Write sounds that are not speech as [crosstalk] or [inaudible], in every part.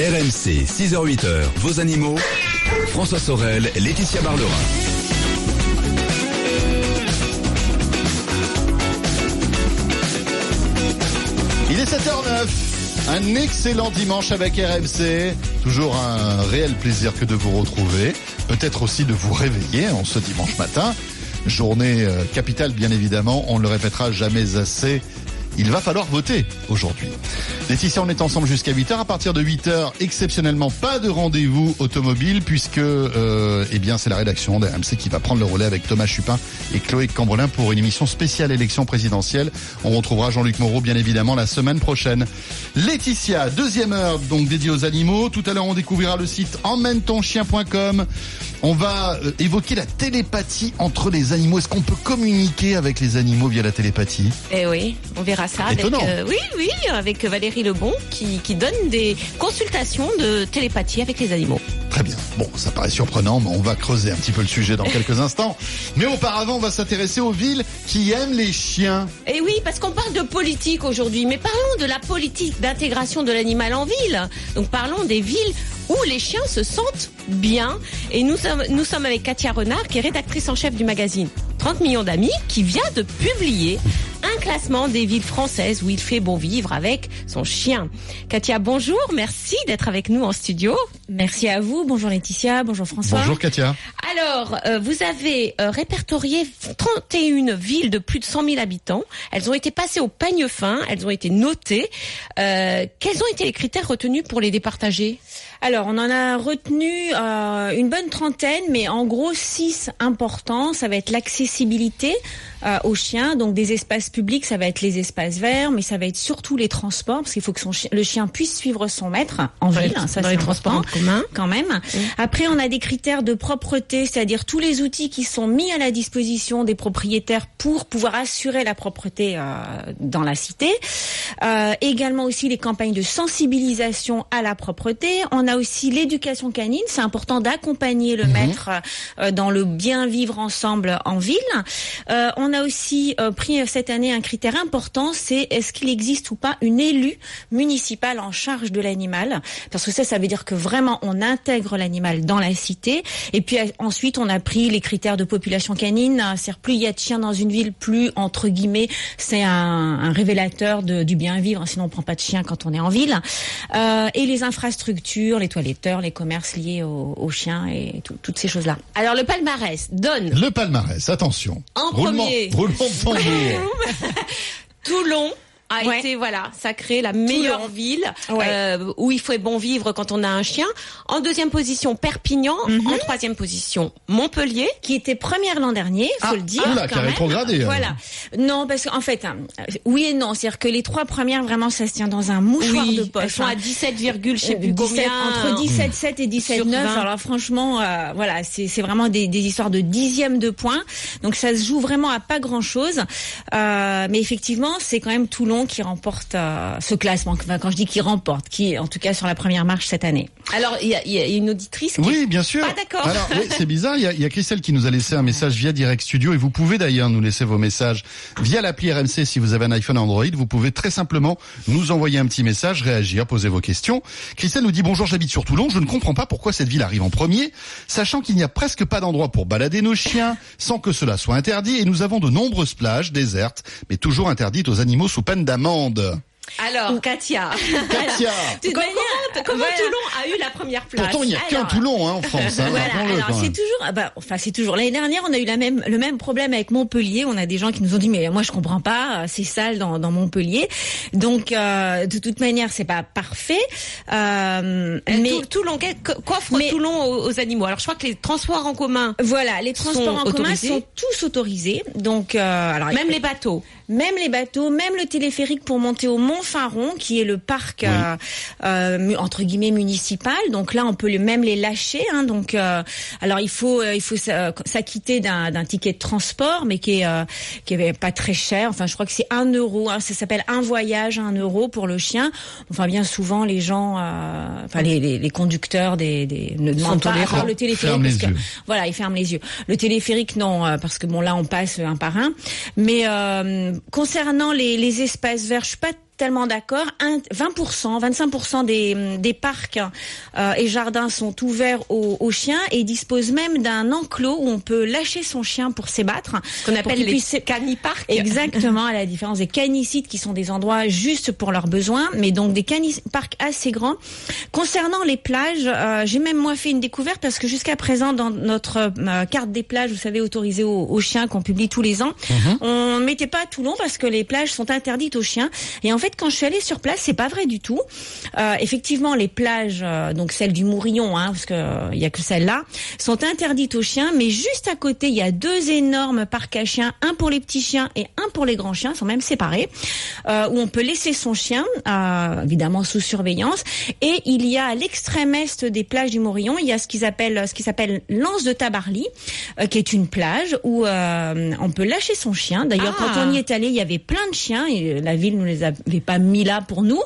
RMC, 6h-8h, vos animaux. François Sorel, Laetitia Barlerin. Il est 7h09. Un excellent dimanche avec RMC. Toujours un réel plaisir que de vous retrouver. Peut-être aussi de vous réveiller en ce dimanche matin. Journée euh, capitale, bien évidemment. On ne le répétera jamais assez il va falloir voter aujourd'hui. Laetitia, on est ensemble jusqu'à 8h. À partir de 8h, exceptionnellement, pas de rendez-vous automobile puisque euh, eh bien c'est la rédaction d'RMC qui va prendre le relais avec Thomas Chupin et Chloé Cambrelin pour une émission spéciale élection présidentielle. On retrouvera Jean-Luc Moreau bien évidemment la semaine prochaine. Laetitia, deuxième heure donc dédiée aux animaux. Tout à l'heure, on découvrira le site emmène-ton-chien.com. On va euh, évoquer la télépathie entre les animaux. Est-ce qu'on peut communiquer avec les animaux via la télépathie? Eh oui, on verra ça avec euh, oui, oui, avec Valérie Lebon qui, qui donne des consultations de télépathie avec les animaux. Très bien. Bon, ça paraît surprenant, mais on va creuser un petit peu le sujet dans quelques [laughs] instants. Mais auparavant, on va s'intéresser aux villes qui aiment les chiens. Et eh oui, parce qu'on parle de politique aujourd'hui, mais parlons de la politique d'intégration de l'animal en ville. Donc parlons des villes où les chiens se sentent bien. Et nous sommes, nous sommes avec Katia Renard, qui est rédactrice en chef du magazine 30 millions d'amis, qui vient de publier un classement des villes françaises où il fait bon vivre avec son chien. Katia, bonjour, merci d'être avec nous en studio. Merci à vous, bonjour Laetitia, bonjour François. Bonjour Katia. Alors, euh, vous avez euh, répertorié 31 villes de plus de 100 000 habitants. Elles ont été passées au pagne fin, elles ont été notées. Euh, quels ont été les critères retenus pour les départager? Alors, on en a retenu euh, une bonne trentaine, mais en gros six importants. Ça va être l'accessibilité euh, aux chiens, donc des espaces publics, ça va être les espaces verts, mais ça va être surtout les transports, parce qu'il faut que son le chien puisse suivre son maître en ville. ça, c'est les transports en commun, quand même. Après, on a des critères de propreté, c'est-à-dire tous les outils qui sont mis à la disposition des propriétaires pour pouvoir assurer la propreté euh, dans la cité. Euh, également aussi les campagnes de sensibilisation à la propreté. On a aussi l'éducation canine. C'est important d'accompagner le mhm. maître euh, dans le bien vivre ensemble en ville. Euh, on a aussi euh, pris cette année un critère important, c'est est-ce qu'il existe ou pas une élue municipale en charge de l'animal? Parce que ça, ça veut dire que vraiment on intègre l'animal dans la cité. Et puis ensuite, on a pris les critères de population canine. C'est plus il y a de chiens dans une ville, plus entre guillemets, c'est un, un, révélateur de, du bien vivre. Sinon, on prend pas de chien quand on est en ville. et les infrastructures, les toiletteurs, les commerces liés aux, chiens et toutes ces choses-là. Alors le palmarès donne. Le palmarès, attention. En premier. Roulement [laughs] Toulon a été voilà sacré la meilleure ville euh, où il faut bon vivre quand on a un chien. En deuxième position Perpignan, mhm. en troisième position Montpellier, qui était première l'an dernier, faut ah, le dire. A rétrogradé. Hein. Voilà. Non, parce qu'en fait, hein, oui et non, c'est-à-dire que les trois premières vraiment ça se tient dans un mouchoir de poche. Elles sont à 17, je sais plus 17, entre 17,7 et 17,9. Alors franchement, euh, voilà, c'est vraiment des, des, histoires de dixièmes de points. Donc ça se joue vraiment à pas grand-chose. Euh, mais effectivement, c'est quand même Toulon qui remporte euh, ce classement. quand je dis qui remporte, qui est en tout cas sur la première marche cette année. Alors, il y, a, une auditrice qui Oui, bien sûr. Ah, d'accord. Alors, oui, c'est bizarre. Il y, a, Christelle qui nous a laissé un message via Direct Studio et vous pouvez d'ailleurs nous laisser vos messages via l'appli RMC si vous avez un iPhone Android. Vous pouvez très simplement nous envoyer un petit message, réagir, poser vos questions. Christelle nous dit bonjour, j'habite sur Toulon. Je ne comprends pas pourquoi cette ville arrive en premier, sachant qu'il n'y a presque pas d'endroit pour balader nos chiens sans que cela soit interdit et nous avons de nombreuses plages désertes, mais toujours interdites aux animaux sous peine d'amende. Alors, Katia. Katia. [laughs] comment, comment Toulon a eu la première place Pourtant, il n'y a qu'un Toulon hein, en France. Hein, voilà. Alors, c'est toujours, ah bah, enfin, c'est toujours. L'année dernière, on a eu la même, le même problème avec Montpellier. On a des gens qui nous ont dit, mais moi, je comprends pas, c'est sale dans, dans Montpellier. Donc, euh, de toute manière, c'est pas parfait. Euh, mais Toulon, qu'offre Toulon aux, animaux Alors, je crois que les transports en commun. Voilà, les transports en commun sont tous autorisés. Donc, euh, alors même les bateaux même les bateaux, même le téléphérique pour monter au Mont Faron, qui est le parc euh, euh, entre guillemets municipal. Donc là, on peut même les lâcher. Hein, donc, euh, alors il faut il faut s'acquitter d'un ticket de transport, mais qui est qui est pas très cher. Enfin, je crois que c'est un euro. Hein, ça s'appelle un voyage un euro pour le chien. Enfin, bien souvent les gens, enfin les, les, conducteurs des, des ne demandent pas le téléphérique parce que, voilà, ils ferment les yeux. Le téléphérique non, parce que bon là on passe un par un. Mais concernant les, espaces verts, je suis pas totalement d'accord. 20%, 25% des, des parcs euh, et jardins sont ouverts aux, aux chiens et disposent même d'un enclos où on peut lâcher son chien pour s'ébattre. Qu'on appelle les puisse- caniparks. Exactement, à la différence des canicides qui sont des endroits juste pour leurs besoins, mais donc des caniparks assez grands. Concernant les plages, euh, j'ai même moi fait une découverte parce que jusqu'à présent dans notre euh, carte des plages, vous savez, autorisée aux, aux chiens qu'on publie tous les ans, on ne mettait pas Toulon parce que les plages sont interdites aux chiens. Et en fait, quand je suis allée sur place, c'est pas vrai du tout. Euh, effectivement, les plages, euh, donc celles du Mourillon, hein, parce que euh, il y a que celles-là, sont interdites aux chiens. Mais juste à côté, il y a deux énormes parcs à chiens, un pour les petits chiens et un pour les grands chiens, ils sont même séparés, euh, où on peut laisser son chien, euh, évidemment sous surveillance. Et il y a à l'extrême est des plages du Morillon, il y a ce qu'ils appellent, ce qui s'appelle l'Anse de Tabarly, euh, qui est une plage où euh, on peut lâcher son chien. D'ailleurs, Ah. quand on y est allé, il y avait plein de chiens et la ville ne les avait pas mis là pour nous.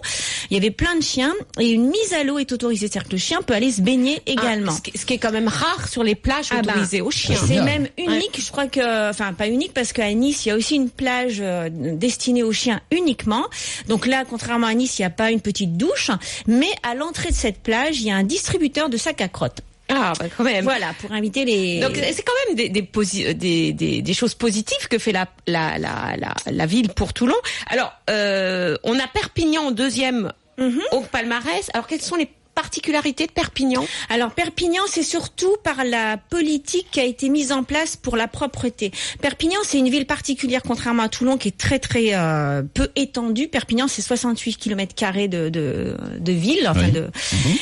Il y avait plein de chiens et une mise à l'eau est autorisée, c'est-à-dire que le chien peut aller se baigner également. Ah, ce, qui, ce qui est quand même rare sur les plages Ah bah, autorisées aux chiens. C'est même unique, je crois que, enfin pas unique parce qu'à Nice il y a aussi une plage euh, destinée aux chiens uniquement. Donc là, contrairement à Nice, il n'y a pas une petite douche, mais à l'entrée de cette plage, il y a un distributeur de sacs à crottes. Ah, bah, quand même. Voilà, pour inviter les. Donc c'est quand même des, des, des, des, des choses positives que fait la, la, la, la, la ville pour Toulon. Alors, euh, on a Perpignan en deuxième Mhm. au palmarès. Alors, quelles sont les particularités de Perpignan Alors Perpignan, c'est surtout par la politique qui a été mise en place pour la propreté. Perpignan, c'est une ville particulière, contrairement à Toulon, qui est très très euh, peu étendue. Perpignan, c'est 68 km carrés de, de, de ville. Enfin Oui. de...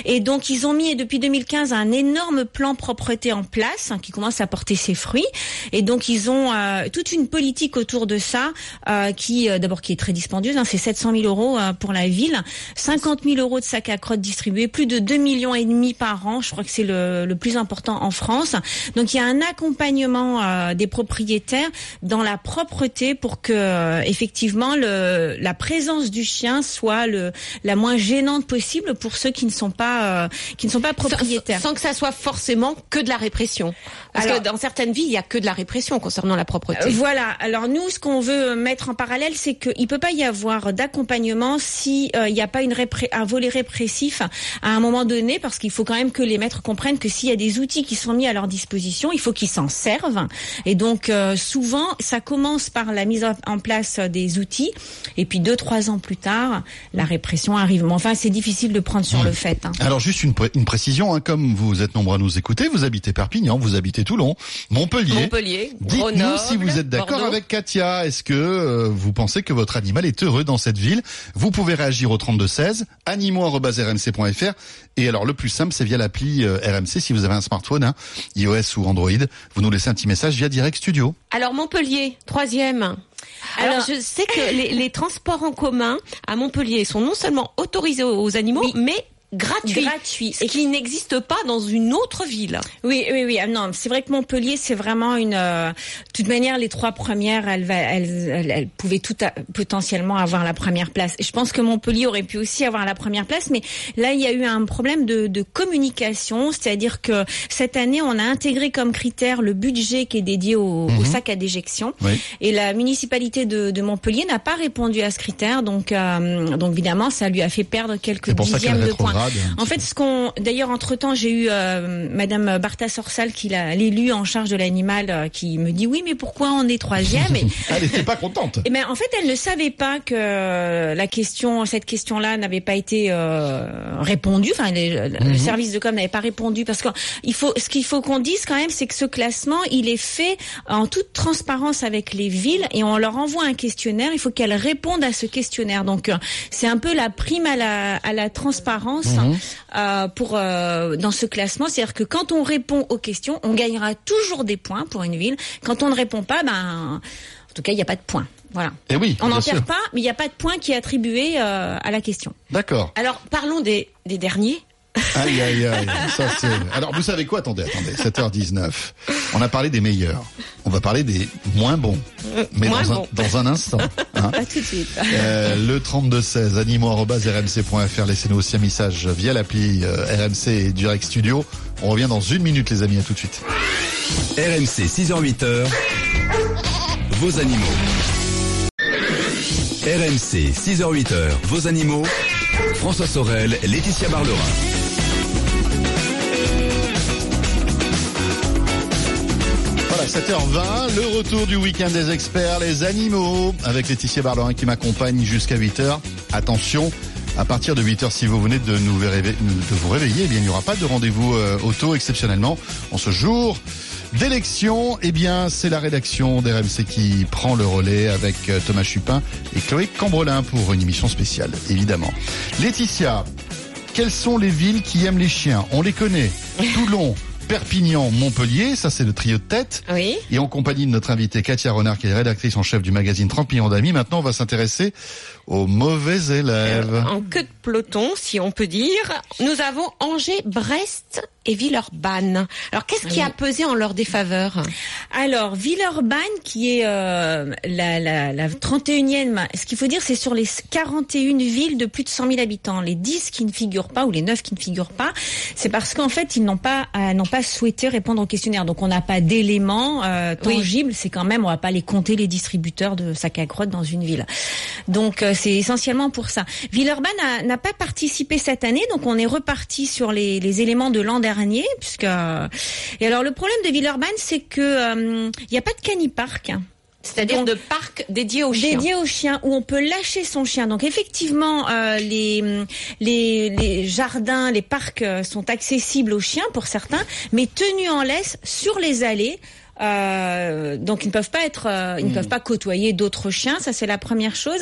Et donc ils ont mis depuis 2015 un énorme plan propreté en place hein, qui commence à porter ses fruits. Et donc ils ont euh, toute une politique autour de ça euh, qui, euh, d'abord, qui est très dispendieuse. Hein, c'est 700 000 euros euh, pour la ville, 50 000 euros de sacs à crottes distribués, plus de 2 millions et demi par an. Je crois que c'est le, le plus important en France. Donc il y a un accompagnement euh, des propriétaires dans la propreté pour que euh, effectivement le, la présence du chien soit le, la moins gênante possible pour ceux qui ne sont pas euh, qui ne sont pas propriétaires. Sans, sans que ça soit forcément que de la répression. Parce Alors- que dans certaines villes, il y a que de la répression concernant la propreté. Voilà. Alors nous, ce qu'on veut mettre en parallèle, c'est qu'il peut pas y avoir d'accompagnement si il n'y a pas une un volet répressif à un moment donné, parce qu'il faut quand même que les maîtres comprennent que s'il y a des outils qui sont mis à leur disposition, il faut qu'ils s'en servent. Et donc euh, souvent, ça commence par la mise en- place des outils, et puis deux trois ans plus tard, la répression arrive. Mais enfin, c'est difficile de prendre sur le fait. hein. Alors juste une, pré- une précision, hein, comme vous êtes nombreux à nous écouter, vous habitez Perpignan, vous habitez Toulon, Montpellier. Montpellier, Dites-nous si vous êtes d'accord avec Katia. Est-ce que euh, vous pensez que votre animal est heureux dans cette ville? Vous pouvez réagir au 32 16, animaux@rmc.fr et alors le plus simple c'est via l'appli euh, RMC si vous avez un smartphone, hein, iOS ou Android. Vous nous laissez un petit message via Direct Studio. Alors Montpellier, troisième. Alors, Alors- je sais que les, les transports en commun à Montpellier sont non sellement autorisés aux, aux animaux, Oui. mais gratuits. Gratuits. Ce qui n'existe pas dans une autre ville. Oui, oui, oui. Ah non, c'est vrai que Montpellier, c'est vraiment une. euh, de toute manière, les trois premières, elles, elles, elles, elles pouvaient tout à- potentiellement avoir la première place. Et je pense que Montpellier aurait pu aussi avoir la première place, mais là, il y a eu un problème de, de communication, c'est-à-dire que cette année, on a intégré comme critère le budget qui est dédié au, au sac à déjection, Oui. et la municipalité de, de Montpellier n'a pas répondu à ce critère, donc, euh, donc évidemment, ça lui a fait perdre quelques dixièmes de points. En fait, ce qu'on, d'ailleurs, entre temps, j'ai eu euh, Madame Bartha Sorsal, qui l'a l'élu en charge de l'animal, euh, qui me dit oui, mais pourquoi on est troisième et. [laughs] Elle n'était pas contente. et ben, en fait, elle ne savait pas que la question, cette question-là, n'avait pas été euh, répondue. Enfin, les- le service de com n'avait pas répondu parce que il faut, ce qu'il faut qu'on dise quand même, c'est que ce classement, il est fait en toute transparence avec les villes et on leur envoie un questionnaire. Il faut qu'elles répondent à ce questionnaire. Donc, euh, c'est un peu la prime à la, à la transparence euh, pour euh, dans ce classement. C'est-à-dire que quand on répond aux questions, on gagnera toujours des points pour une ville. Quand on ne répond pas, ben, en tout cas, il n'y a pas de points. Voilà. Et oui, On n'en perd pas, mais il n'y a pas de point qui est attribué euh, à la question. D'accord. Alors, parlons des, des derniers. Aïe, aïe, aïe. Ça, c'est... Alors, vous savez quoi? Attendez, attendez. 7h19. On a parlé des meilleurs. On va parler des moins bons. Mais moins dans. Un, dans un instant. hein. [laughs] Pas tout de suite. Euh, le 3216 animaux@rmc.fr laissez-nous aussi un message via l'appli euh, RMC et Direct Studio. On revient dans une minute les amis, à tout de suite. RMC 6h-8h. Vos animaux. RMC, 6h-8h, vos animaux. François Sorel, Laetitia Barlerin. 7h20, le retour du week-end des experts, les animaux, avec Laetitia Barlerin qui m'accompagne jusqu'à 8h. Attention, à partir de 8h, si vous venez de, nous réveiller, de vous réveiller, eh bien, il n'y aura pas de rendez-vous euh, auto exceptionnellement en ce jour d'élection. Eh bien, c'est la rédaction d'RMC qui prend le relais avec euh, Thomas Chupin et Chloé Cambrelin pour une émission spéciale, évidemment. Laetitia, quelles sont les villes qui aiment les chiens? On les connaît. [laughs] Toulon. Perpignan, Montpellier, ça c'est le trio de tête. Oui. Et en compagnie de notre invitée Katia Renard, qui est rédactrice en chef du magazine 30 millions d'amis, maintenant on va s'intéresser aux mauvais élèves. En queue de peloton, si on peut dire, nous avons Angers, Brest et Villeurbanne. Alors qu'est-ce qui a pesé en leur défaveur? Alors, Villeurbanne, qui est euh, la, la, la 31e, ce qu'il faut dire, c'est sur les 41 villes de plus de 100 000 habitants. Les 10 qui ne figurent pas, ou les 9 qui ne figurent pas, c'est parce qu'en fait, ils n'ont pas, euh, n'ont pas souhaité répondre au questionnaire. Donc, on n'a pas d'éléments euh, tangibles. C'est quand même, on va pas les compter, les distributeurs de sacs à crottes dans une ville. Donc, euh, c'est essentiellement pour ça. Villeurbanne n'a pas participé cette année, donc on est reparti sur les, les éléments de l'an dernier, puisque et alors le problème de Villeurbanne, c'est que euh, il n'y a pas de canipark. C'est-à-dire de parcs dédiés aux chiens. Dédié aux chiens où on peut lâcher son chien. Donc effectivement, euh, les, les les jardins, les parcs euh, sont accessibles aux chiens pour certains, mais tenus en laisse sur les allées. Euh, donc ils ne peuvent pas être, euh, ils ne peuvent pas côtoyer d'autres chiens, ça c'est la première chose.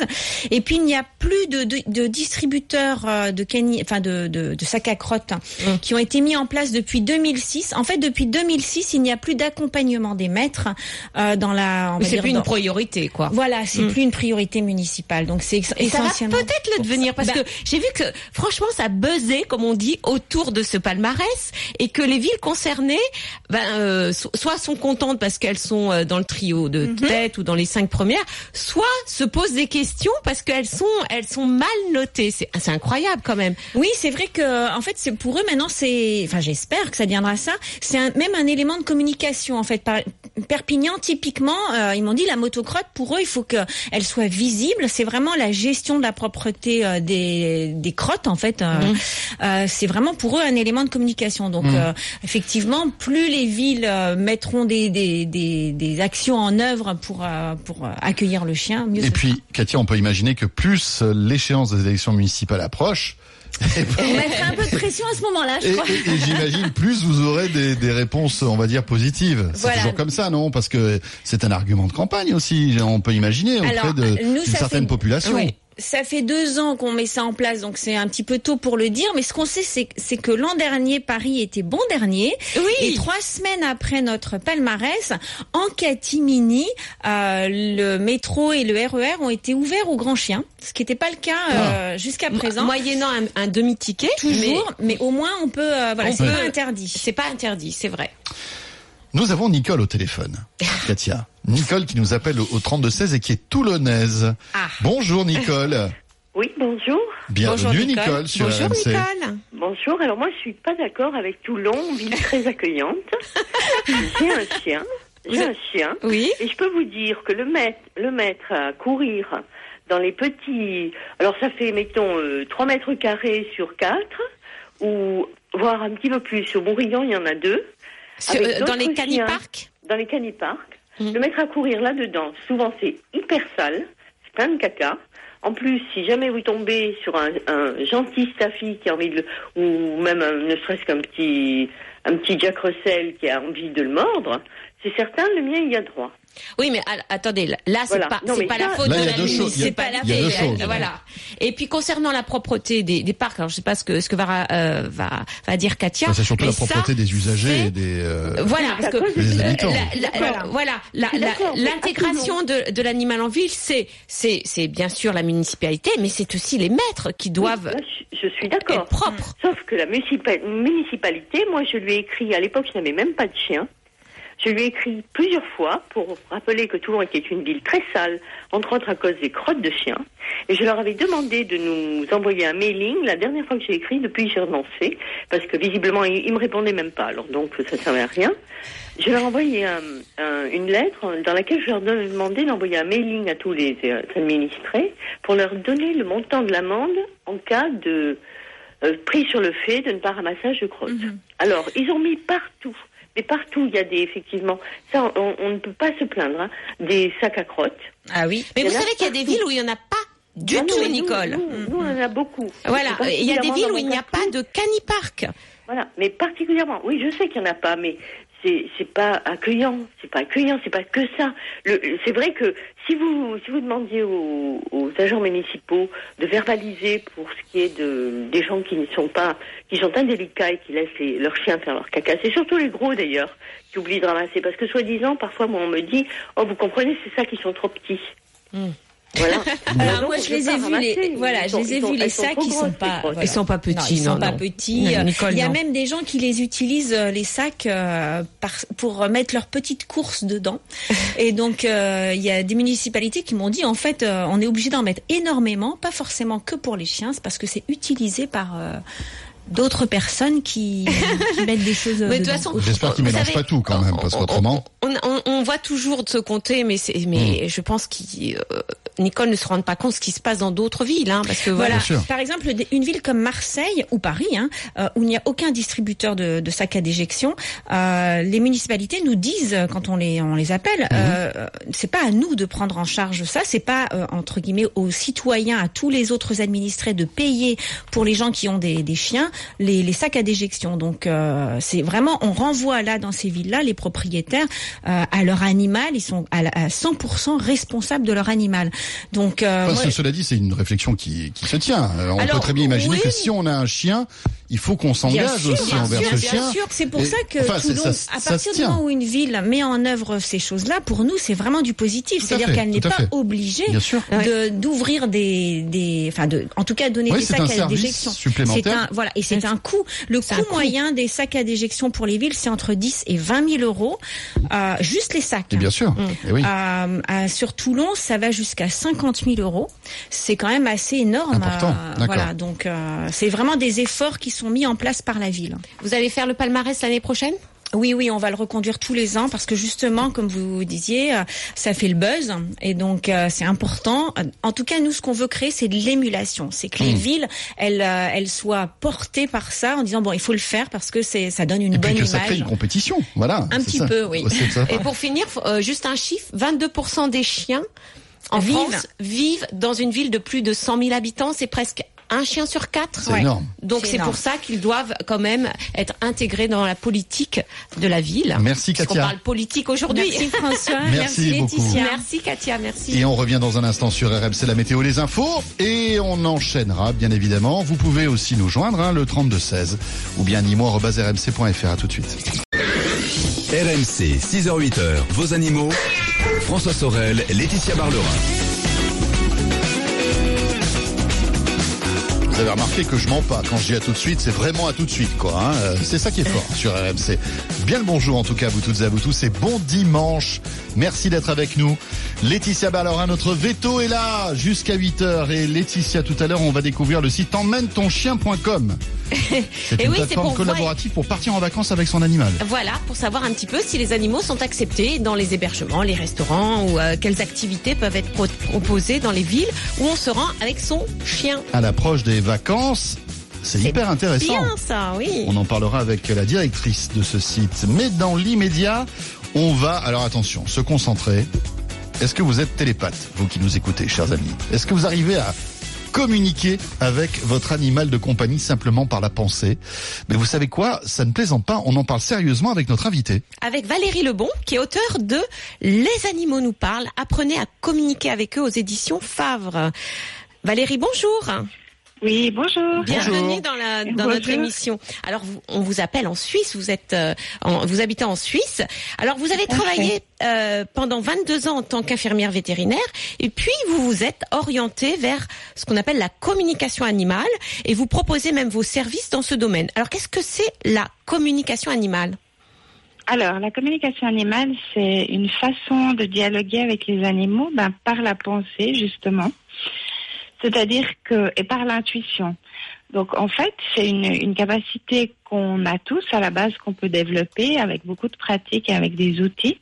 Et puis il n'y a plus de, de, de distributeurs euh, de cani, enfin de, de, de sacs à crottes hein, qui ont été mis en place depuis 2006. En fait, depuis 2006, il n'y a plus d'accompagnement des maîtres euh, dans la. c'est plus une priorité, quoi. voilà, c'est plus une priorité municipale. Donc c'est ex- Et ça va essentiellement. peut-être le devenir parce Bah, que j'ai vu que franchement ça buzzait comme on dit autour de ce palmarès et que les villes concernées ben, euh, so- soit sont contentes parce qu'elles sont euh, dans le trio de Mhm. tête ou dans les cinq premières, soit se posent des questions parce qu'elles sont elles sont mal notées. C'est incroyable quand même. Oui, c'est vrai que en fait, c'est pour eux maintenant, c'est, enfin, j'espère que ça deviendra ça. C'est même un élément de communication en fait. Par, Perpignan, typiquement, euh, ils m'ont dit la motocrotte pour eux, il faut qu'elle soit visible. C'est vraiment la gestion de la propreté euh, des, des crottes en fait. Euh, euh, c'est vraiment pour eux un élément de communication. Donc euh, effectivement, plus les villes mettront des, des, des, des actions en œuvre pour euh, pour euh, accueillir le chien, mieux. Et puis, Katia, on peut imaginer que plus euh, l'échéance des élections municipales approche, [laughs] On mettra un peu de pression à ce moment-là, je et, crois. et- et j'imagine plus vous aurez des, des réponses, on va dire, positives. C'est Voilà. toujours comme ça, non? Parce que c'est un argument de campagne aussi, on peut imaginer, auprès d'une certaine fait- population. Oui. Ça fait deux ans qu'on met ça en place, donc c'est un petit peu tôt pour le dire. Mais ce qu'on sait, c'est que l'an dernier, Paris était bon dernier. Oui. Et trois semaines après notre palmarès, en catimini, euh, le métro et le RER ont été ouverts aux grands chiens, ce qui n'était pas le cas euh, jusqu'à présent. Moyennant un, un demi ticket, Toujours, mais, au moins on peut, euh, voilà, c'est pas interdit. c'est pas interdit, c'est vrai. Nous avons Nicole au téléphone, [laughs] Katia. Nicole qui nous appelle au, au 3216 et qui est toulonnaise. Ah. Bonjour Nicole. [laughs] Oui, bonjour. Bienvenue Bonjour Nicole. sur Bonjour RMC. Nicole. Bonjour. Alors moi, je suis pas d'accord avec Toulon, ville très accueillante. [laughs] J'ai un chien. J'ai un chien. Oui. Et je peux vous dire que le mettre, le mettre à courir dans les petits... Alors ça fait, mettons, euh, 3 mètres carrés sur 4, ou voire un petit peu plus. Sur Bourillon, il y en a deux. Sur- euh, dans les chiens. caniparks Dans les caniparks. Mhm. Le mettre à courir là-dedans, souvent c'est hyper sale, c'est plein de caca. En plus, si jamais vous tombez sur un, un gentil staffy qui a envie de le, ou même un- ne serait-ce qu'un petit, un petit Jack Russell qui a envie de le mordre, c'est certain, le mien il y a droit. Oui, mais attendez, là, c'est Voilà. pas, Non, pas ça- la faute Là, de la a- c'est pas la faute, euh, Voilà. Et puis concernant la propreté des, des parcs, alors je sais pas ce que ce que va euh, va, va dire Katia. Enfin, c'est surtout la propreté ça, des usagers et des. euh, Voilà, Oui, parce que des habitants. la- la- Voilà. l'intégration de, de l'animal en ville, c'est c'est c'est bien sûr la municipalité, mais c'est aussi les maîtres qui doivent Là, je, je suis d'accord. être propres. Sauf que la municipa- municipalité, moi je lui ai écrit, à l'époque je n'avais même pas de chien, Je lui ai écrit plusieurs fois pour rappeler que Toulon était une ville très sale, entre autres à cause des crottes de chiens. Et je leur avais demandé de nous envoyer un mailing. La dernière fois que j'ai écrit, depuis j'ai renoncé, parce que visiblement ils, ils me répondaient même pas. Alors donc ça servait à rien. Je leur ai envoyé un- un- une lettre dans laquelle je leur demandais d'envoyer un mailing à tous les euh, administrés pour leur donner le montant de l'amende en cas de euh, pris sur le fait de ne pas ramassage de crottes. Alors, ils ont mis partout, mais partout, il y a des, effectivement, ça, on, on ne peut pas se plaindre, hein, des sacs à crottes. Ah oui. Mais y vous savez qu'il y a des villes où il n'y en a pas du Ah non, tout, nous, Nicole. Nous, nous, on en a beaucoup. Voilà, Et il y a des villes où il n'y a pas de canipark. Voilà, mais particulièrement, oui, je sais qu'il n'y en a pas, mais c'est c'est pas accueillant, c'est pas accueillant, c'est pas que ça. Le- C'est vrai que si vous si vous demandiez aux, agents municipaux de verbaliser pour ce qui est de des gens qui ne sont pas qui sont indélicats et qui laissent leurs chiens faire leur caca, c'est surtout les gros d'ailleurs qui oublient de ramasser parce que soi-disant parfois moi on me dit oh vous comprenez c'est ça qui sont trop petits. Voilà. [laughs] Alors Donc, moi je les ai vus les voilà, Ils je les ai ils vus les sacs qui sont pas. Ils sont pas petits, Non, ils sont non, pas non. petits. Non, Euh, Nicole, Il y a non. même des gens qui les utilisent euh, les sacs euh, par- pour mettre leurs petites courses dedans. [laughs] Et donc euh, il y a des municipalités qui m'ont dit en fait euh, on est obligé d'en mettre énormément, pas forcément que pour les chiens, c'est parce que c'est utilisé par euh, d'autres personnes qui, [laughs] qui mettent des choses. Mais de toute façon, J'espère qu'ils mélangent savez, pas tout quand même, parce qu'autrement. On, on, on voit toujours de se compter, mais c'est, mais je pense qu'il, euh, Nicole ne se rend pas compte de ce qui se passe dans d'autres villes, hein, parce que voilà. Voilà. Bien sûr. Par exemple, une ville comme Marseille ou Paris, hein, euh, où il n'y a aucun distributeur de, de sacs à déjection, euh, les municipalités nous disent quand on les on les appelle, euh, c'est pas à nous de prendre en charge ça, c'est pas euh, entre guillemets aux citoyens, à tous les autres administrés de payer pour les gens qui ont des, des chiens les, les sacs à déjection. Donc euh, c'est vraiment on renvoie là dans ces villes-là les propriétaires euh, à leur animal, ils sont à 100% responsables de leur animal. Donc euh, Enfin, cela dit, c'est une réflexion qui, qui se tient. Euh, on Alors, peut très bien imaginer oui. que si on a un chien, il faut qu'on s'engage aussi bien envers sûr, ce bien chien. sûr. C'est pour Et- ça que enfin, Toulon, ça- à partir du moment où une ville met en œuvre ces choses-là, pour nous, c'est vraiment du positif. C'est-à-dire qu'elle n'est pas fait. obligée de d'ouvrir des des enfin de en tout cas donner Oui, des sacs un à déjection. supplémentaire. C'est un voilà et c'est un coût. Le coût moyen des sacs à déjection pour les villes, c'est entre 10 et 20 000 euros, euh, juste les sacs. Et bien sûr. Oui. Euh, euh, sur Toulon, ça va jusqu'à 50 000 euros. C'est quand même assez énorme. Important, voilà, donc c'est vraiment des efforts qui sont mis en place par la ville. Vous allez faire le palmarès l'année prochaine? Oui, oui, on va le reconduire tous les ans parce que justement, comme vous disiez, euh, ça fait le buzz et donc euh, c'est important. En tout cas, nous, ce qu'on veut créer, c'est de l'émulation. C'est que Hmm. les villes, elles, euh, elles soient portées par ça en disant bon, il faut le faire parce que c'est, ça donne une Et puis bonne que ça crée image. une compétition. Voilà. Un petit ça. peu, oui. Et pour finir, euh, juste un chiffre 22% des chiens en Vivent. France vivent dans une ville de plus de 100 000 habitants. C'est presque un chien sur quatre. C'est énorme. Donc C'est pour ça qu'ils doivent quand même être intégrés dans la politique de la ville. Merci, Katia. parle politique aujourd'hui. Merci François, [laughs] Merci merci, beaucoup. Laetitia. Merci Katia, merci. Et on revient dans un instant sur RMC la météo, les infos et on enchaînera bien évidemment. Vous pouvez aussi nous joindre hein, le 32 16 ou bien nimo@rmc.fr. À tout de suite. RMC, 6h-8h, vos animaux. François Sorel, Laetitia Barlerin. Vous avez remarqué que je mens pas quand je dis à tout de suite, c'est vraiment à tout de suite quoi. hein. Euh, C'est ça qui est fort [laughs] sur RMC. Bien le bonjour en tout cas à vous toutes et à vous tous et bon dimanche. Merci d'être avec nous. Laetitia Ballorin, notre veto est là jusqu'à 8h et Laetitia tout à l'heure on va découvrir le site emmène-ton-chien.com. C'est Et une oui, plateforme pour collaborative pour partir en vacances avec son animal. Voilà, pour savoir un petit peu si les animaux sont acceptés dans les hébergements, les restaurants ou euh, quelles activités peuvent être pro- proposées dans les villes où on se rend avec son chien. À l'approche des vacances, c'est C'est hyper intéressant. Bien ça, oui. On en parlera avec la directrice de ce site. Mais dans l'immédiat, on va, alors attention, se concentrer. Est-ce que vous êtes télépathe, vous qui nous écoutez, chers amis? Est-ce que vous arrivez à communiquer avec votre animal de compagnie simplement par la pensée Mais vous savez quoi? Ça ne plaisante pas, on en parle sérieusement avec notre invité. Avec Valérie Lebon, qui est auteur de Les animaux nous parlent. Apprenez à communiquer avec eux aux éditions Favre. Valérie, bonjour. Oui, bonjour. Bienvenue dans, la, dans notre émission. Alors, vous- on vous appelle en Suisse. Vous êtes, euh, en- vous habitez en Suisse. Alors, vous avez travaillé euh, pendant 22 ans en tant qu'infirmière vétérinaire, et puis vous vous êtes orienté vers ce qu'on appelle la communication animale, et vous proposez même vos services dans ce domaine. Alors, qu'est-ce que c'est la communication animale? Alors, la communication animale, c'est une façon de dialoguer avec les animaux ben, par la pensée, justement. C'est-à-dire que, et par l'intuition. Donc, en fait, c'est une, capacité qu'on a tous à la base, qu'on peut développer avec beaucoup de pratique et avec des outils.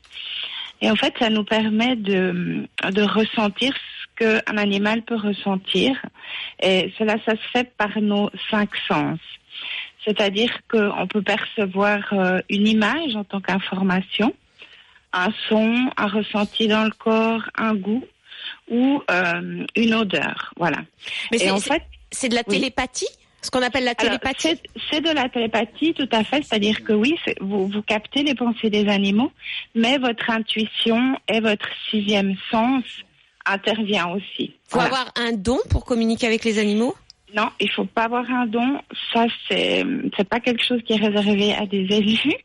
Et en fait, ça nous permet de, de ressentir ce qu'un animal peut ressentir. Et cela, ça se fait par nos cinq sens. C'est-à-dire qu'on peut percevoir euh, une image en tant qu'information, un son, un ressenti dans le corps, un goût ou euh, une odeur. Voilà. Mais Et c'est, en fait, c'est de la oui. télépathie Ce qu'on appelle la télépathie c'est de la télépathie, tout à fait. C'est-à-dire que oui, vous, vous captez les pensées des animaux, mais votre intuition et votre sixième sens intervient aussi. faut Voilà. avoir un don pour communiquer avec les animaux? Non, il faut pas avoir un don. Ça, c'est c'est pas quelque chose qui est réservé à des élus. [laughs]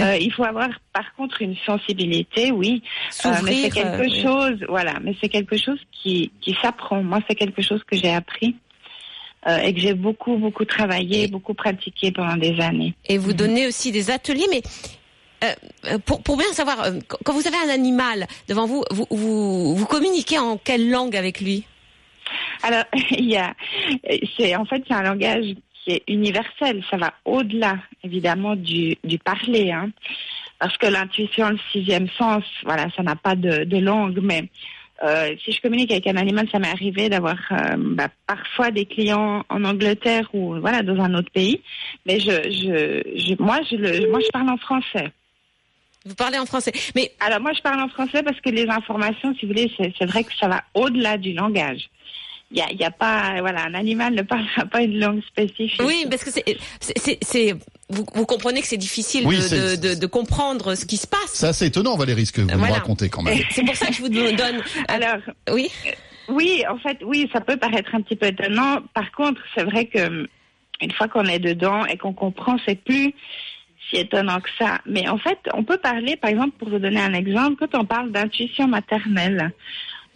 Euh, il faut avoir, par contre, une sensibilité, oui. Euh, mais c'est quelque euh, oui. chose, voilà. Mais c'est quelque chose qui qui s'apprend. Moi, c'est quelque chose que j'ai appris euh, et que j'ai beaucoup beaucoup travaillé, beaucoup pratiqué pendant des années. Et vous donnez aussi des ateliers, mais euh, pour, pour bien savoir, quand quand vous avez un animal devant vous, vous, vous, vous communiquez en quelle langue avec lui? Alors, [laughs] il y a, c'est en fait c'est un langage qui est universel. Ça va au-delà, évidemment, du, du parler, hein. parce que l'intuition, le sixième sens, voilà, ça n'a pas de, de langue. Mais euh, si je communique avec un animal, ça m'est arrivé d'avoir euh, bah, parfois des clients en Angleterre ou voilà dans un autre pays. Mais je, je, je moi, je le, moi, je parle en français. Vous parlez en français. Mais Alors moi, je parle en français parce que les informations, si vous voulez, c'est c'est vrai que ça va au-delà du langage. Il y a, il y a pas, voilà, un animal ne parlera [laughs] pas une langue spécifique. oui, parce que c'est, c'est, c'est- c'est- vous, vous comprenez que c'est difficile Oui, de, c'est- de, de, de comprendre ce qui se passe. C'est assez étonnant, Valérie, ce que vous Voilà. racontez quand même. C'est pour ça que je vous donne. Alors, oui. oui, en fait, oui, ça peut paraître un petit peu étonnant. Par contre, c'est vrai que hum, une fois qu'on est dedans et qu'on comprend, c'est plus si étonnant que ça. Mais en fait, on peut parler, par exemple, pour vous donner un exemple, quand on parle d'intuition maternelle,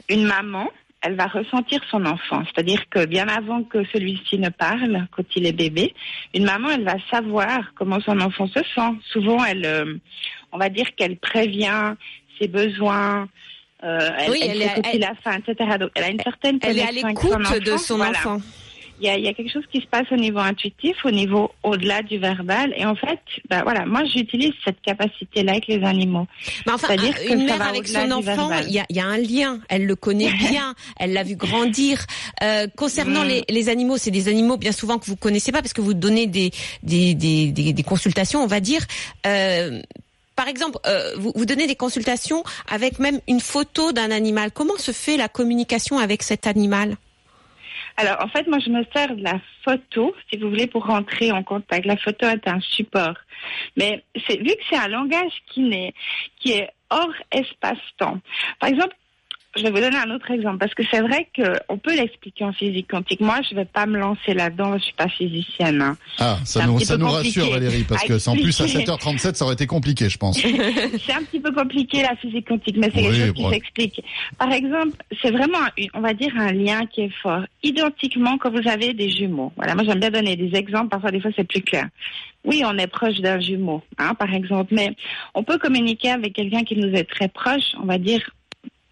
une maman, elle va ressentir son enfant. C'est-à-dire que bien avant que celui-ci ne parle, quand il est bébé, une maman, elle va savoir comment son enfant se sent. Souvent, elle, euh, on va dire qu'elle prévient ses besoins. euh, elle, Oui, elle elle sait il a faim, etc. Donc, elle a une certaine Elle est à l'écoute son de enfant. son Voilà. Il y, a, il y a quelque chose qui se passe au niveau intuitif, au niveau au-delà du verbal. Et en fait, ben voilà, moi j'utilise cette capacité-là avec les animaux. Mais enfin, C'est-à-dire un- que une mère avec son enfant, il y a, il y a un lien. Elle le connaît bien. elle l'a vu grandir. Euh, concernant Mm. les, les animaux, c'est des animaux bien souvent que vous connaissez pas parce que vous donnez des des, des, des, des consultations, on va dire. Euh, par exemple, euh, vous, vous donnez des consultations avec même une photo d'un animal. Comment se fait la communication avec cet animal? Alors en fait, moi je me sers de la photo, si vous voulez, pour rentrer en contact. La photo est un support. Mais c'est vu que c'est un langage qui n'est qui est hors espace-temps. Par exemple, je vais vous donner un autre exemple parce que c'est vrai qu'on peut l'expliquer en physique quantique. Moi, je vais pas me lancer là-dedans. Je suis pas physicienne. hein. Ah, ça nous, ça rassure, Valérie, parce que en plus à expliquer. 7h37, ça aurait été compliqué, je pense. [laughs] c'est un petit peu compliqué la physique quantique, mais c'est Oui, quelque chose qui s'explique. Par exemple, c'est vraiment, on va dire, un lien qui est fort. Identiquement, quand vous avez des jumeaux. Voilà, moi j'aime bien donner des exemples. Parfois, des fois, c'est plus clair. Oui, on est proche d'un jumeau, hein, par exemple, mais on peut communiquer avec quelqu'un qui nous est très proche, on va dire,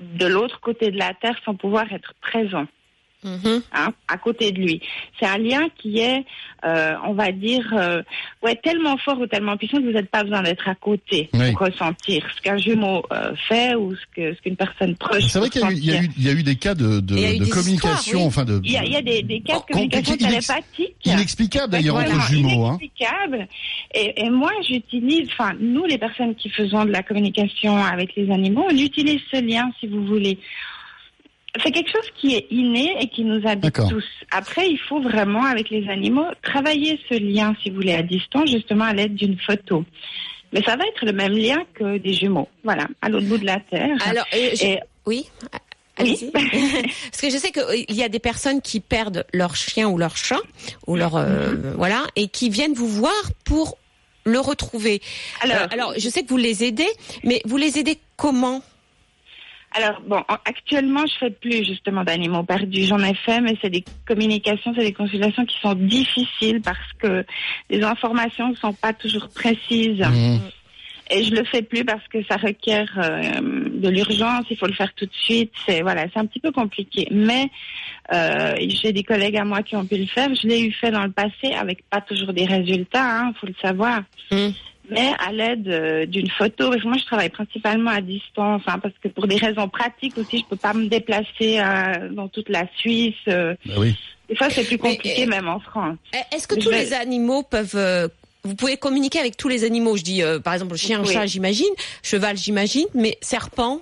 de l'autre côté de la Terre sans pouvoir être présent Mhm. hein, à côté de lui. C'est un lien qui est, euh, on va dire, euh, ouais, tellement fort ou tellement puissant que vous n'avez pas besoin d'être à côté Oui. pour ressentir ce qu'un jumeau euh, fait ou ce que ce qu'une personne proche. C'est vrai qu'il y, a eu- il y a ressentir. eu- il y a eu des cas de, des communication, oui. enfin de, Il y a, il y a des, des cas de Com- communication télépathique. inexplicables d'ailleurs entre jumeaux. Hein. inexplicable. Et, et moi, j'utilise, enfin, nous, les personnes qui faisons de la communication avec les animaux, on utilise ce lien, si vous voulez. C'est quelque chose qui est inné et qui nous habite tous. Après, il faut vraiment, avec les animaux, travailler ce lien, si vous voulez, à distance, justement à l'aide d'une photo. Mais ça va être le même lien que des jumeaux. Voilà, à l'autre bout de la Terre. Alors, euh, je- Et- oui. Allez-y. [laughs] Parce que je sais qu'il y a des personnes qui perdent leur chien ou leur chat ou leur euh, voilà et qui viennent vous voir pour le retrouver. alors, Euh, alors, je sais que vous les aidez, mais vous les aidez comment? Alors bon, en- actuellement, je fais plus justement d'animaux perdus. J'en ai fait, mais c'est des communications, c'est des consultations qui sont difficiles parce que les informations ne sont pas toujours précises. Mmh. Et je le fais plus parce que ça requiert euh, de l'urgence, il faut le faire tout de suite. C'est voilà, c'est un petit peu compliqué. Mais euh, j'ai des collègues à moi qui ont pu le faire. Je l'ai eu fait dans le passé avec pas toujours des résultats, hein, faut le savoir. Mm. Mais à l'aide euh, d'une photo, parce que moi je travaille principalement à distance, hein, parce que pour des raisons pratiques aussi, je peux pas me déplacer euh, dans toute la Suisse. euh. Bah oui. des fois c'est plus compliqué euh, même en France. Eh, Est-ce que Je tous vais- les animaux peuvent... euh, vous pouvez communiquer avec tous les animaux? Je dis, euh, par exemple, chien, Oui. chat, j'imagine. Cheval, j'imagine. Mais serpent?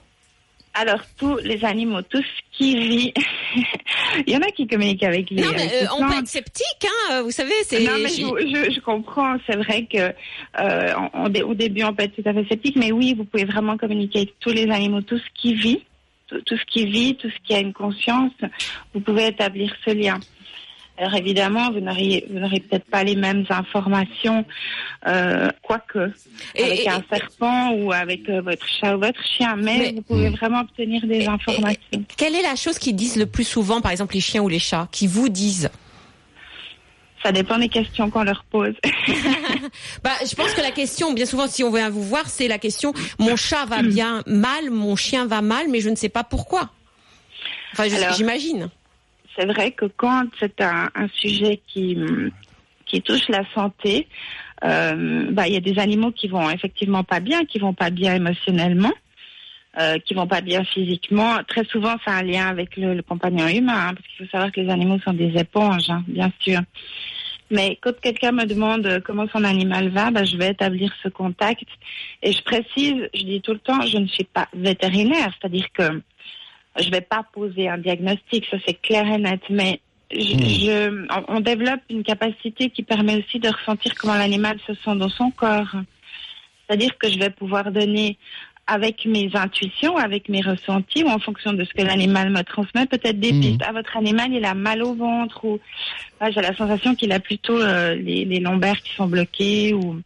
Alors tous les animaux, tout ce qui vit, [laughs] il y en a qui communiquent avec les. Non, mais euh, on peut être sceptique, hein. euh, Vous savez, c'est... Non, mais je, je, je comprends. C'est vrai que euh, dé- au début, on peut être tout à fait sceptique, mais oui, vous pouvez vraiment communiquer avec tous les animaux, tout ce qui vit, tout, tout ce qui vit, tout ce qui a une conscience. Vous pouvez établir ce lien. Alors évidemment, vous n'auriez, vous n'aurez peut-être pas les mêmes informations, euh, quoique Et- avec et- un serpent ou avec euh, votre chat ou votre chien, mais, Mais- vous pouvez vraiment obtenir des informations. Quelle est la chose qu'ils disent le plus souvent, par exemple les chiens ou les chats, qui vous disent? Ça dépend des questions qu'on leur pose. [laughs] [laughs] Bah, je pense que la question, bien souvent, si on vient vous voir, c'est la question mon chat va bien mal, mon chien va mal, mais je ne sais pas pourquoi. Enfin, j'imagine. C'est vrai que quand c'est un, sujet qui, qui touche la santé, euh, bah, il y a des animaux qui vont effectivement pas bien, qui vont pas bien émotionnellement, euh, qui vont pas bien physiquement. Très souvent, c'est un lien avec le, le compagnon humain, hein, parce qu'il faut savoir que les animaux sont des éponges, hein, bien sûr. Mais quand quelqu'un me demande euh, comment son animal va, bah, je vais établir ce contact. Et je précise, je dis tout le temps, je ne suis pas vétérinaire, c'est-à-dire que je vais pas poser un diagnostic, ça c'est clair et net, mais je, je- on, on développe une capacité qui permet aussi de ressentir comment l'animal se sent dans son corps. C'est-à-dire que je vais pouvoir donner avec mes intuitions, avec mes ressentis, ou en fonction de ce que l'animal me transmet, peut-être des Mhm. pistes. À votre animal, il a mal au ventre, ou ah, j'ai la sensation qu'il a plutôt euh, les, les lombaires qui sont bloqués, ou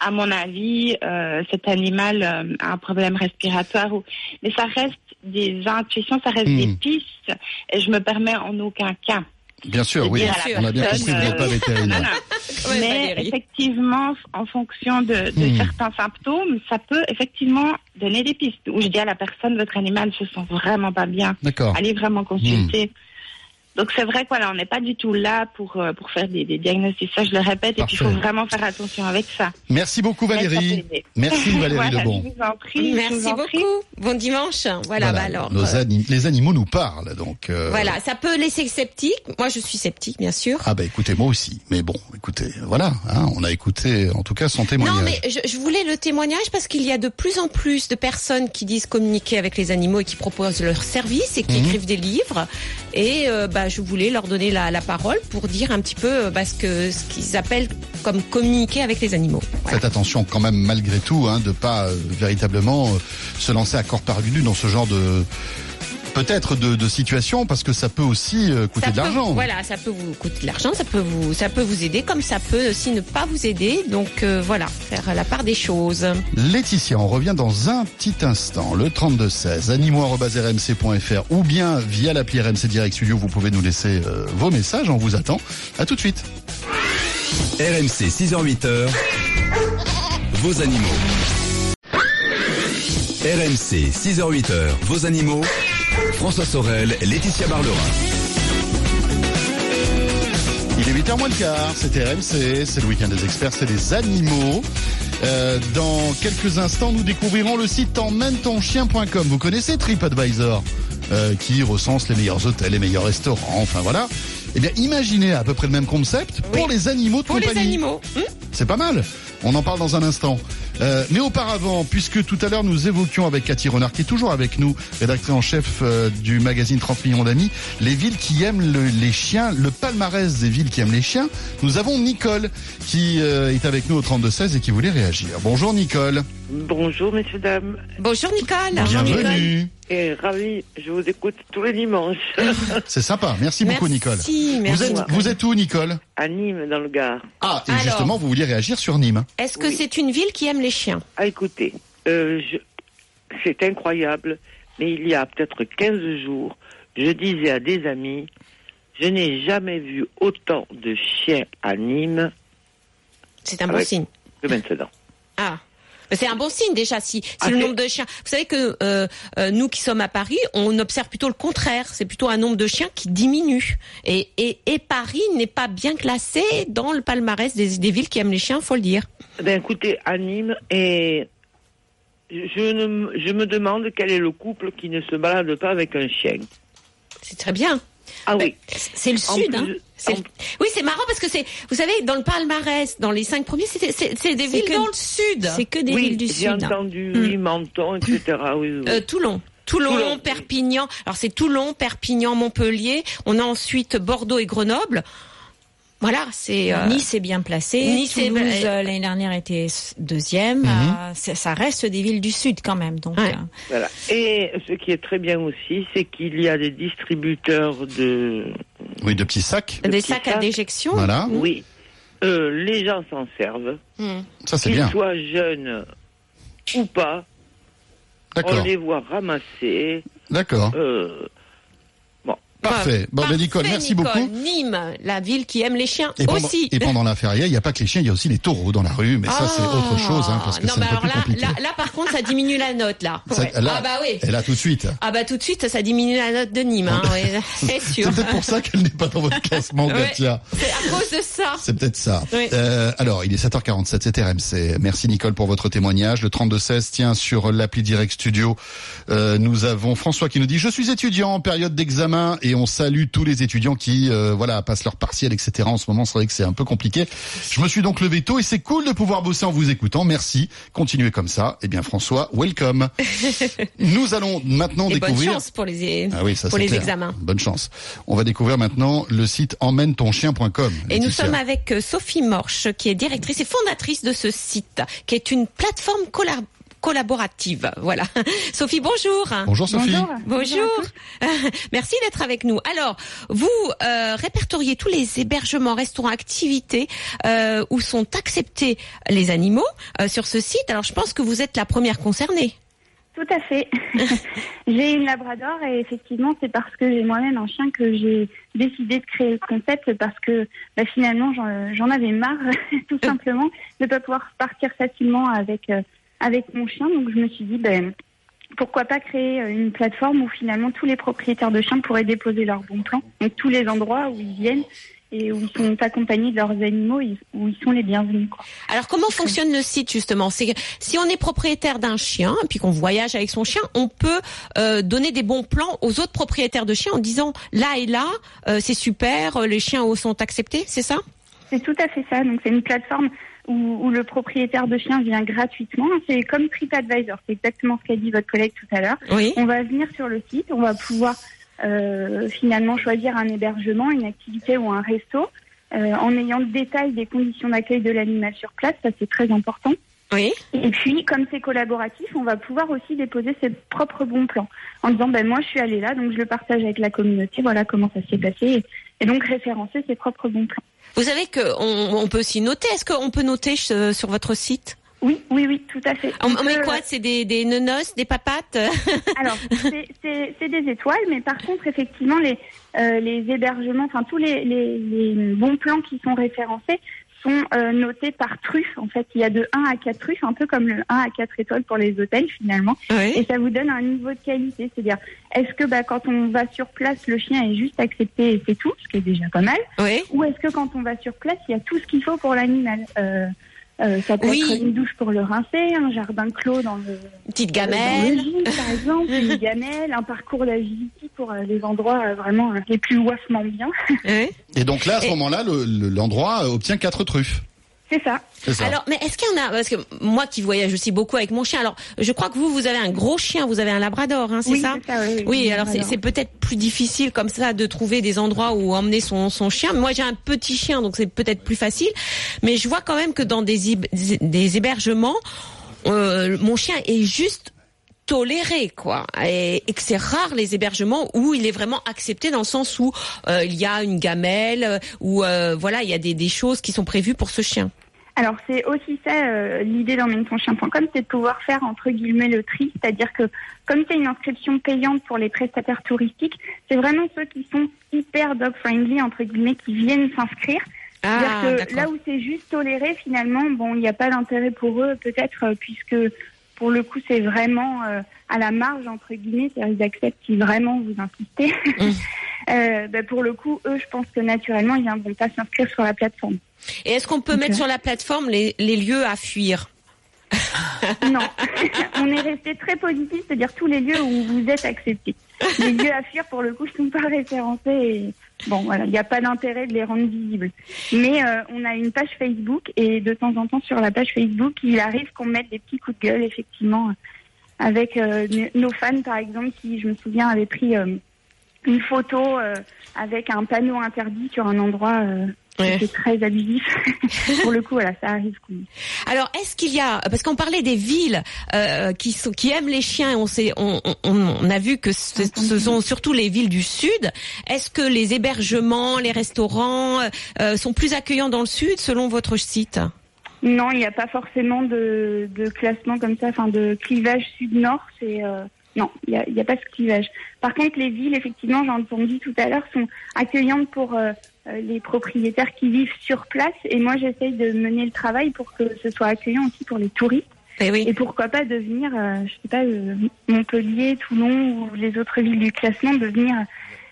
à mon avis, euh, cet animal euh, a un problème respiratoire. Ou... Mais ça reste des intuitions, ça reste Hmm. des pistes, et je me permets en aucun cas. Bien sûr, oui. On a bien compris, vous n'êtes pas euh, vétérinaire. non, non. Ouais, Mais effectivement, en fonction de, de Hmm. certains symptômes, ça peut effectivement donner des pistes. Où je dis à la personne, votre animal se sent vraiment pas bien. D'accord. Allez vraiment Hmm. Donc c'est vrai que voilà, on n'est pas du tout là pour euh, pour faire des, des diagnostics. Ça, je le répète, et puis il faut vraiment faire attention avec ça. Merci beaucoup Valérie. Merci [laughs] Valérie voilà, Lebon. Je vous en prie. je Merci vous en prie. beaucoup. Bon dimanche. Voilà, bah alors. nos euh, les animaux nous parlent, donc. euh, Voilà, ça peut laisser sceptique. Moi, je suis sceptique, bien sûr. Ah bah écoutez, moi aussi. Mais bon, écoutez, voilà, hein, on a écouté en tout cas son témoignage. Non, mais je, je voulais le témoignage parce qu'il y a de plus en plus de personnes qui disent communiquer avec les animaux et qui proposent leurs services et qui Mhm. écrivent des livres. Et euh, bah, je voulais leur donner la, parole pour dire un petit peu euh, bah, ce que ce qu'ils appellent comme communiquer avec les animaux. Faites attention quand même malgré tout hein, de pas euh, véritablement euh, se lancer à corps perdu dans ce genre de peut-être de, de situation parce que ça peut aussi euh, coûter Ça de l'argent. Voilà, ça peut vous coûter de l'argent, ça peut vous, ça peut vous aider, comme ça peut aussi ne pas vous aider. Donc euh, voilà, faire la part des choses. Laetitia, on revient dans un petit instant. Le 3216, animaux.rmc.fr ou bien via l'appli RMC Direct Studio, vous pouvez nous laisser euh, vos messages. On vous attend. À tout de suite. RMC 6h-8h, vos animaux. RMC 6h-8h, vos animaux. François Sorel, Laetitia Barlerin. Il est 8h moins le quart, c'est RMC, c'est le week-end des experts, c'est les animaux. Euh, dans quelques instants, nous découvrirons le site emmène-ton-chien.com. Vous connaissez TripAdvisor, euh, qui recense les meilleurs hôtels, les meilleurs restaurants, enfin voilà. Eh bien, imaginez à peu près le même concept pour Oui. les animaux de Pour les compagnie. animaux. Hmm C'est pas mal. On en parle dans un instant. Euh, mais auparavant, puisque tout à l'heure nous évoquions avec Cathy Renard, qui est toujours avec nous, rédactrice en chef euh, du magazine 30 millions d'amis, les villes qui aiment le- les chiens, le palmarès des villes qui aiment les chiens, nous avons Nicole qui euh, est avec nous au 32-16 et qui voulait réagir. Bonjour Nicole. Bonjour messieurs, dames, Bonjour Nicole. Bienvenue. Et ravi, je vous écoute tous les dimanches. [laughs] C'est sympa. Merci beaucoup Nicole. Merci, merci. Vous êtes, Nicole. vous êtes où Nicole à Nîmes, dans le Gard. Ah, et Alors. justement, vous vouliez réagir sur Nîmes. Est-ce que Oui. c'est une ville qui aime les chiens? Ah, écoutez, euh, je- c'est incroyable, mais il y a peut-être 15 jours, je disais à des amis, je n'ai jamais vu autant de chiens à Nîmes C'est un bon signe. que [laughs] maintenant. Ah. C'est un bon signe déjà si, si Ah, le nombre de chiens. Vous savez que euh, euh, nous qui sommes à Paris, on observe plutôt le contraire. C'est plutôt un nombre de chiens qui diminue. Et, et, et Paris n'est pas bien classé dans le palmarès des, des villes qui aiment les chiens, faut le dire. Ben écoutez, à Nîmes, et je, ne, je me demande quel est le couple qui ne se balade pas avec un chien. C'est très bien. Ah oui. C'est le En sud, plus- hein. Oui, c'est marrant parce que c'est, vous savez, dans le palmarès, dans les cinq premiers, c'est c'est- c'est des villes que- dans le sud. C'est que des oui, villes du j'ai sud. entendu, Hmm. oui, Menton, etc. Oui, oui. Euh, Toulon. Toulon, Toulon, oui. Perpignan. Alors c'est Toulon, Perpignan, Montpellier. On a ensuite Bordeaux et Grenoble. Voilà, c'est. euh, Nice est bien placé. Nice est- Toulouse euh, l'année dernière était deuxième. Mhm. Euh, ça reste des villes du sud quand même. Donc Ouais. euh, Voilà. Et ce qui est très bien aussi, c'est qu'il y a des distributeurs de... Oui, de petits sacs. des petits sacs à déjection. Voilà. Oui. Euh, les gens s'en servent, Hmm. Ça, c'est qu'ils bien. soient jeunes ou pas. On les voit ramasser. D'accord. Euh, Parfait. Bon, ben, Nicole, merci Nicole. beaucoup. Nîmes, la ville qui aime les chiens Et pendant, aussi. et pendant la feria, il n'y a pas que les chiens, il y a aussi les taureaux dans la rue, mais ça, c'est Ah. autre chose, hein, parce que non, c'est mais un peu alors plus là, compliqué. là, là, par contre, ça diminue la note, là. Ça- Ouais. là, ah bah oui. Et là, tout de suite. Ah bah tout de suite, ça diminue la note de Nîmes, hein, ouais, [laughs] c'est sûr. C'est peut-être pour ça qu'elle n'est pas dans votre classement, [laughs] Ouais. Katia. C'est à cause de ça. C'est peut-être ça. Euh, alors, il est 7h47, c'est RMC. Merci Nicole pour votre témoignage. Le 3216 tient sur l'appli Direct Studio. Euh, nous avons François qui nous dit « Je suis étudiant en période d'examen et on salue tous les étudiants qui euh, voilà passent leur partiel, etc. En ce moment, c'est vrai que c'est un peu compliqué. Je me suis donc levé tôt et c'est cool de pouvoir bosser en vous écoutant. Merci. Continuez comme ça. Eh bien, François, welcome. [laughs] nous allons maintenant Et bonne découvrir... chance pour les, Ah oui, ça pour c'est les clair. examens. Bonne chance. On va découvrir maintenant le site emmène-ton-chien.com. Et nous sommes avec euh, Sophie Morche, qui est directrice et fondatrice de ce site, qui est une plateforme colla- collaborative. Voilà. [laughs] Sophie, bonjour. Bonjour Sophie. Bonjour. [laughs] Merci d'être avec nous. Alors, vous euh, répertoriez tous les hébergements, restaurants, activités euh, où sont acceptés les animaux euh, sur ce site. Alors, je pense que vous êtes la première concernée. Tout à fait. [laughs] j'ai une labrador et effectivement c'est parce que j'ai moi-même un chien que j'ai décidé de créer le concept parce que bah, finalement j'en j'en avais marre tout simplement de ne pas pouvoir partir facilement avec euh, avec mon chien. Donc je me suis dit ben pourquoi pas créer euh, une plateforme où finalement tous les propriétaires de chiens pourraient déposer leurs bons plans, donc tous les endroits où ils viennent et où ils sont accompagnés de leurs animaux, où ils sont les bienvenus. Quoi. Alors comment fonctionne le site justement? C'est si on est propriétaire d'un chien et puis qu'on voyage avec son chien, on peut euh, donner des bons plans aux autres propriétaires de chiens en disant là et là euh, c'est super, euh, les chiens sont acceptés, c'est ça? C'est tout à fait ça. Donc c'est une plateforme où, où le propriétaire de chien vient gratuitement. C'est comme TripAdvisor. C'est exactement ce qu'a dit votre collègue tout à l'heure. Oui. On va venir sur le site, on va pouvoir euh, finalement choisir un hébergement, une activité ou un resto, euh, en ayant le détail des conditions d'accueil de l'animal sur place. Ça c'est très important. Oui. Et puis, comme c'est collaboratif, on va pouvoir aussi déposer ses propres bons plans en disant, ben moi, je suis allée là, donc je le partage avec la communauté. Voilà comment ça s'est passé, et, donc référencer ses propres bons plans. Vous savez qu'on on peut aussi noter. Est-ce qu'on peut noter euh, sur votre site? Oui, oui, oui, tout à fait. On, met euh, quoi? C'est des, des nenos, des papates? [laughs] Alors, c'est- des étoiles, mais par contre, effectivement, les, euh, les hébergements, enfin tous les, les, les bons plans qui sont référencés sont euh, notés par truffe. En fait, il y a de 1 à 4 truffes, un peu comme le 1 à 4 étoiles pour les hôtels finalement. Oui. Et ça vous donne un niveau de qualité. C'est-à-dire, est-ce que bah, quand on va sur place, le chien est juste accepté et c'est tout, ce qui est déjà pas mal Oui. Ou est-ce que quand on va sur place, il y a tout ce qu'il faut pour l'animal euh, euh, Ça peut Oui. être une douche pour le rincer, un jardin clos dans le, Petite dans le gamelle. par [laughs] exemple, une gamelle, un parcours d'agility pour euh, les endroits euh, vraiment euh, les plus ouaffement bien. Oui. Et donc là, à ce moment-là, le- le- l'endroit euh, obtient quatre truffes. C'est ça. Alors, mais est-ce qu'il y en a Parce que moi qui voyage aussi beaucoup avec mon chien, alors je crois que vous, vous avez un gros chien, vous avez un labrador, hein, c'est oui, ça ça. Oui, Oui, alors c'est peut-être plus difficile comme ça de trouver des endroits où emmener son, son chien. Moi, j'ai un petit chien, donc c'est peut-être plus facile. Mais je vois quand même que dans des hébergements, euh, mon chien est juste toléré quoi. Et, et que c'est rare les hébergements où il est vraiment accepté dans le sens où euh, il y a une gamelle euh, où euh, voilà il y a des, des choses qui sont prévues pour ce chien. Alors c'est aussi ça euh, l'idée d'emmène ton chien.com, c'est de pouvoir faire entre guillemets le tri, c'est-à-dire que comme c'est une inscription payante pour les prestataires touristiques, c'est vraiment ceux qui sont hyper dog friendly entre guillemets qui viennent s'inscrire. Ah, que là où c'est juste toléré, finalement, bon, il n'y a pas d'intérêt pour eux, peut-être, puisque pour le coup, c'est vraiment euh, à la marge, entre guillemets, c'est-à-dire qu'ils acceptent si vraiment vous insistez. Mm. [laughs] Euh, bah, pour le coup, eux, je pense que naturellement, ils ne vont pas s'inscrire sur la plateforme. Et est-ce qu'on peut mettre sur la plateforme les, les lieux à fuir [laughs] Non, [laughs] on est resté très positif, c'est-à-dire tous les lieux où vous êtes acceptés. Les lieux à fuir, pour le coup, ne sont pas référencés. Et... Bon, voilà, il n'y a pas d'intérêt de les rendre visibles. Mais euh, on a une page Facebook et de temps en temps sur la page Facebook, il arrive qu'on mette des petits coups de gueule, effectivement, avec euh, nos fans, par exemple, qui, je me souviens, avaient pris euh, une photo euh, avec un panneau interdit sur un endroit euh, Ouais. était très abusif. [laughs] pour le coup, voilà, ça arrive. Alors, est-ce qu'il y a, parce qu'on parlait des villes euh, qui sont, qui aiment les chiens, on sait, on, on, on a vu que ce, ce sont surtout les villes du sud. Est-ce que les hébergements, les restaurants euh, sont plus accueillants dans le sud, selon votre site? Non, il n'y a pas forcément de, de classement comme ça, enfin de clivage sud-nord. C'est euh, non, il n'y a, il y a pas ce clivage. Par contre, les villes, effectivement, j'en entendu tout à l'heure, sont accueillantes pour euh, les propriétaires qui vivent sur place. Et moi, j'essaye de mener le travail pour que ce soit accueillant aussi pour les touristes. Eh oui. Et pourquoi pas devenir, euh, je sais pas, euh, Montpellier, Toulon ou les autres villes du classement, devenir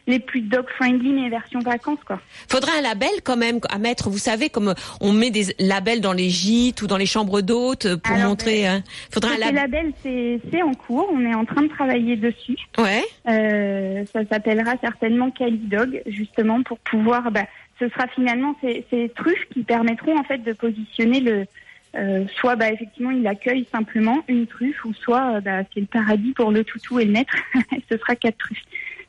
les plus dog-friendly, mais version vacances, quoi. Faudrait un label quand même à mettre. Vous savez, comme on met des labels dans les gîtes ou dans les chambres d'hôtes pour Alors, montrer. hein. Faudrait un Ce label. label, c'est en cours. On est en train de travailler dessus. Ouais. Euh, ça s'appellera certainement Calidog, justement pour pouvoir. Bah, ce sera finalement ces, ces truffes qui permettront en fait de positionner le. euh, soit bah effectivement il accueille simplement une truffe ou soit euh, bah, c'est le paradis pour le toutou et le maître. [laughs] ce sera quatre truffes.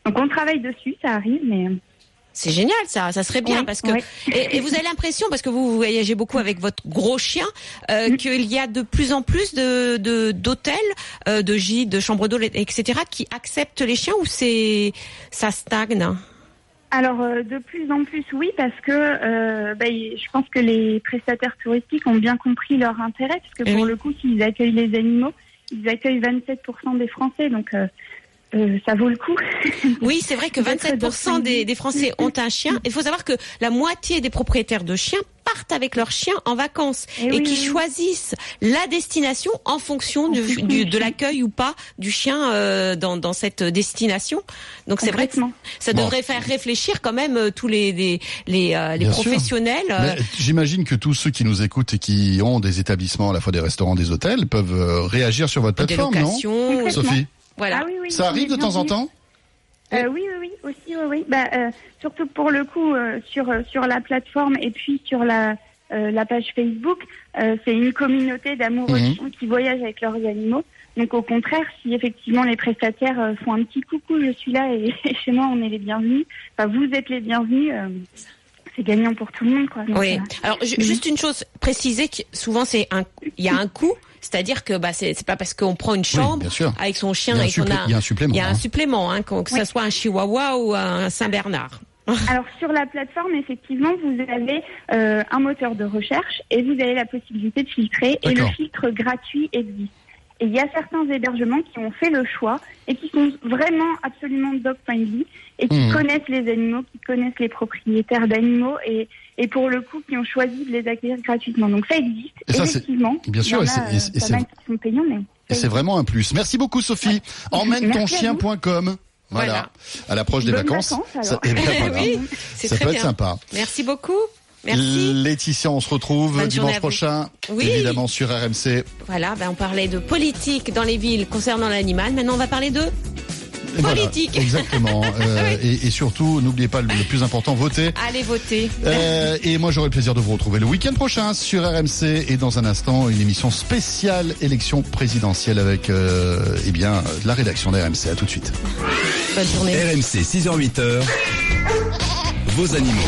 Donc on travaille dessus, ça arrive, mais C'est génial ça, ça serait bien Oui, parce que oui. et, et vous avez l'impression parce que vous, vous voyagez beaucoup avec votre gros chien euh, Mm. qu'il y a de plus en plus de de- d'hôtels, euh, de gîtes, de chambres d'eau, etc. qui acceptent les chiens ou c'est ça stagne? Alors euh, de plus en plus oui parce que euh, bah, je pense que les prestataires touristiques ont bien compris leur intérêt parce que Eh pour oui. le coup s'ils accueillent les animaux ils accueillent 27% des Français donc euh, ça vaut le coup. [laughs] Oui, c'est vrai que D'être 27% des, des Français ont un chien. Il faut savoir que la moitié des propriétaires de chiens partent avec leur chien en vacances Eh et, oui, qui oui, choisissent la destination en fonction du, du- de l'accueil ou pas du chien euh, dans, dans cette destination. Donc c'est vrai que ça Bon. devrait faire réfléchir quand même euh, tous les les, les, euh, les Bien sûr. professionnels. euh, J'imagine que tous ceux qui nous écoutent et qui ont des établissements, à la fois des restaurants, des hôtels, peuvent euh, réagir sur votre des plateforme, locations. Sophie? Voilà. Ah oui, oui, Ça arrive de temps en temps Euh, oui, oui, oui, aussi, oui, oui. Bah, euh, surtout pour le coup, euh, sur, euh, sur la plateforme et puis sur la, euh, la page Facebook, euh, c'est une communauté d'amoureux Mhm. qui voyagent avec leurs animaux. Donc au contraire, si effectivement les prestataires euh, font un petit coucou, je suis là et, [laughs] et chez moi on est les bienvenus. Enfin, vous êtes les bienvenus. euh, c'est gagnant pour tout le monde, quoi. Donc, Oui. Alors ju- juste une chose préciser que souvent c'est un il y a un coût, c'est-à-dire que bah c'est c'est pas parce qu'on prend une chambre bien sûr. avec son chien et qu'on a il y a un supplément, Il y a un hein. supplément hein, que Oui. ça soit un chihuahua ou un Saint Bernard. [laughs] Alors sur la plateforme, effectivement, vous avez euh, un moteur de recherche et vous avez la possibilité de filtrer et le filtre gratuit existe. Et il y a certains hébergements qui ont fait le choix et qui sont vraiment absolument dog friendly et qui Mhm. connaissent les animaux, qui connaissent les propriétaires d'animaux et, et pour le coup qui ont choisi de les accueillir gratuitement. Donc ça existe. Et ça, c'est- effectivement. bien sûr, il y et en a, c'est- et c'est- pas c'est- mal qui sont payants, mais Et c'est vraiment un plus. Merci beaucoup Sophie. Emmène-ton-chien.com. Voilà. Voilà. À l'approche des vacances. Ça, eh bien, [laughs] voilà. oui, Ça très peut bien. être sympa. Merci beaucoup. Merci. Laetitia, on se retrouve Bonne dimanche prochain, Oui. évidemment sur RMC. Voilà, ben on parlait de politique dans les villes concernant l'animal. Maintenant, on va parler de voilà, Politique. exactement. [laughs] Euh, et, et surtout, n'oubliez pas le, le plus important, votez. aller voter. Euh, et moi, j'aurai le plaisir de vous retrouver le week-end prochain sur RMC et dans un instant, une émission spéciale élection présidentielle avec euh, eh bien la rédaction d'RMC. À tout de suite. Bonne journée. RMC 6h-8h, vos animaux.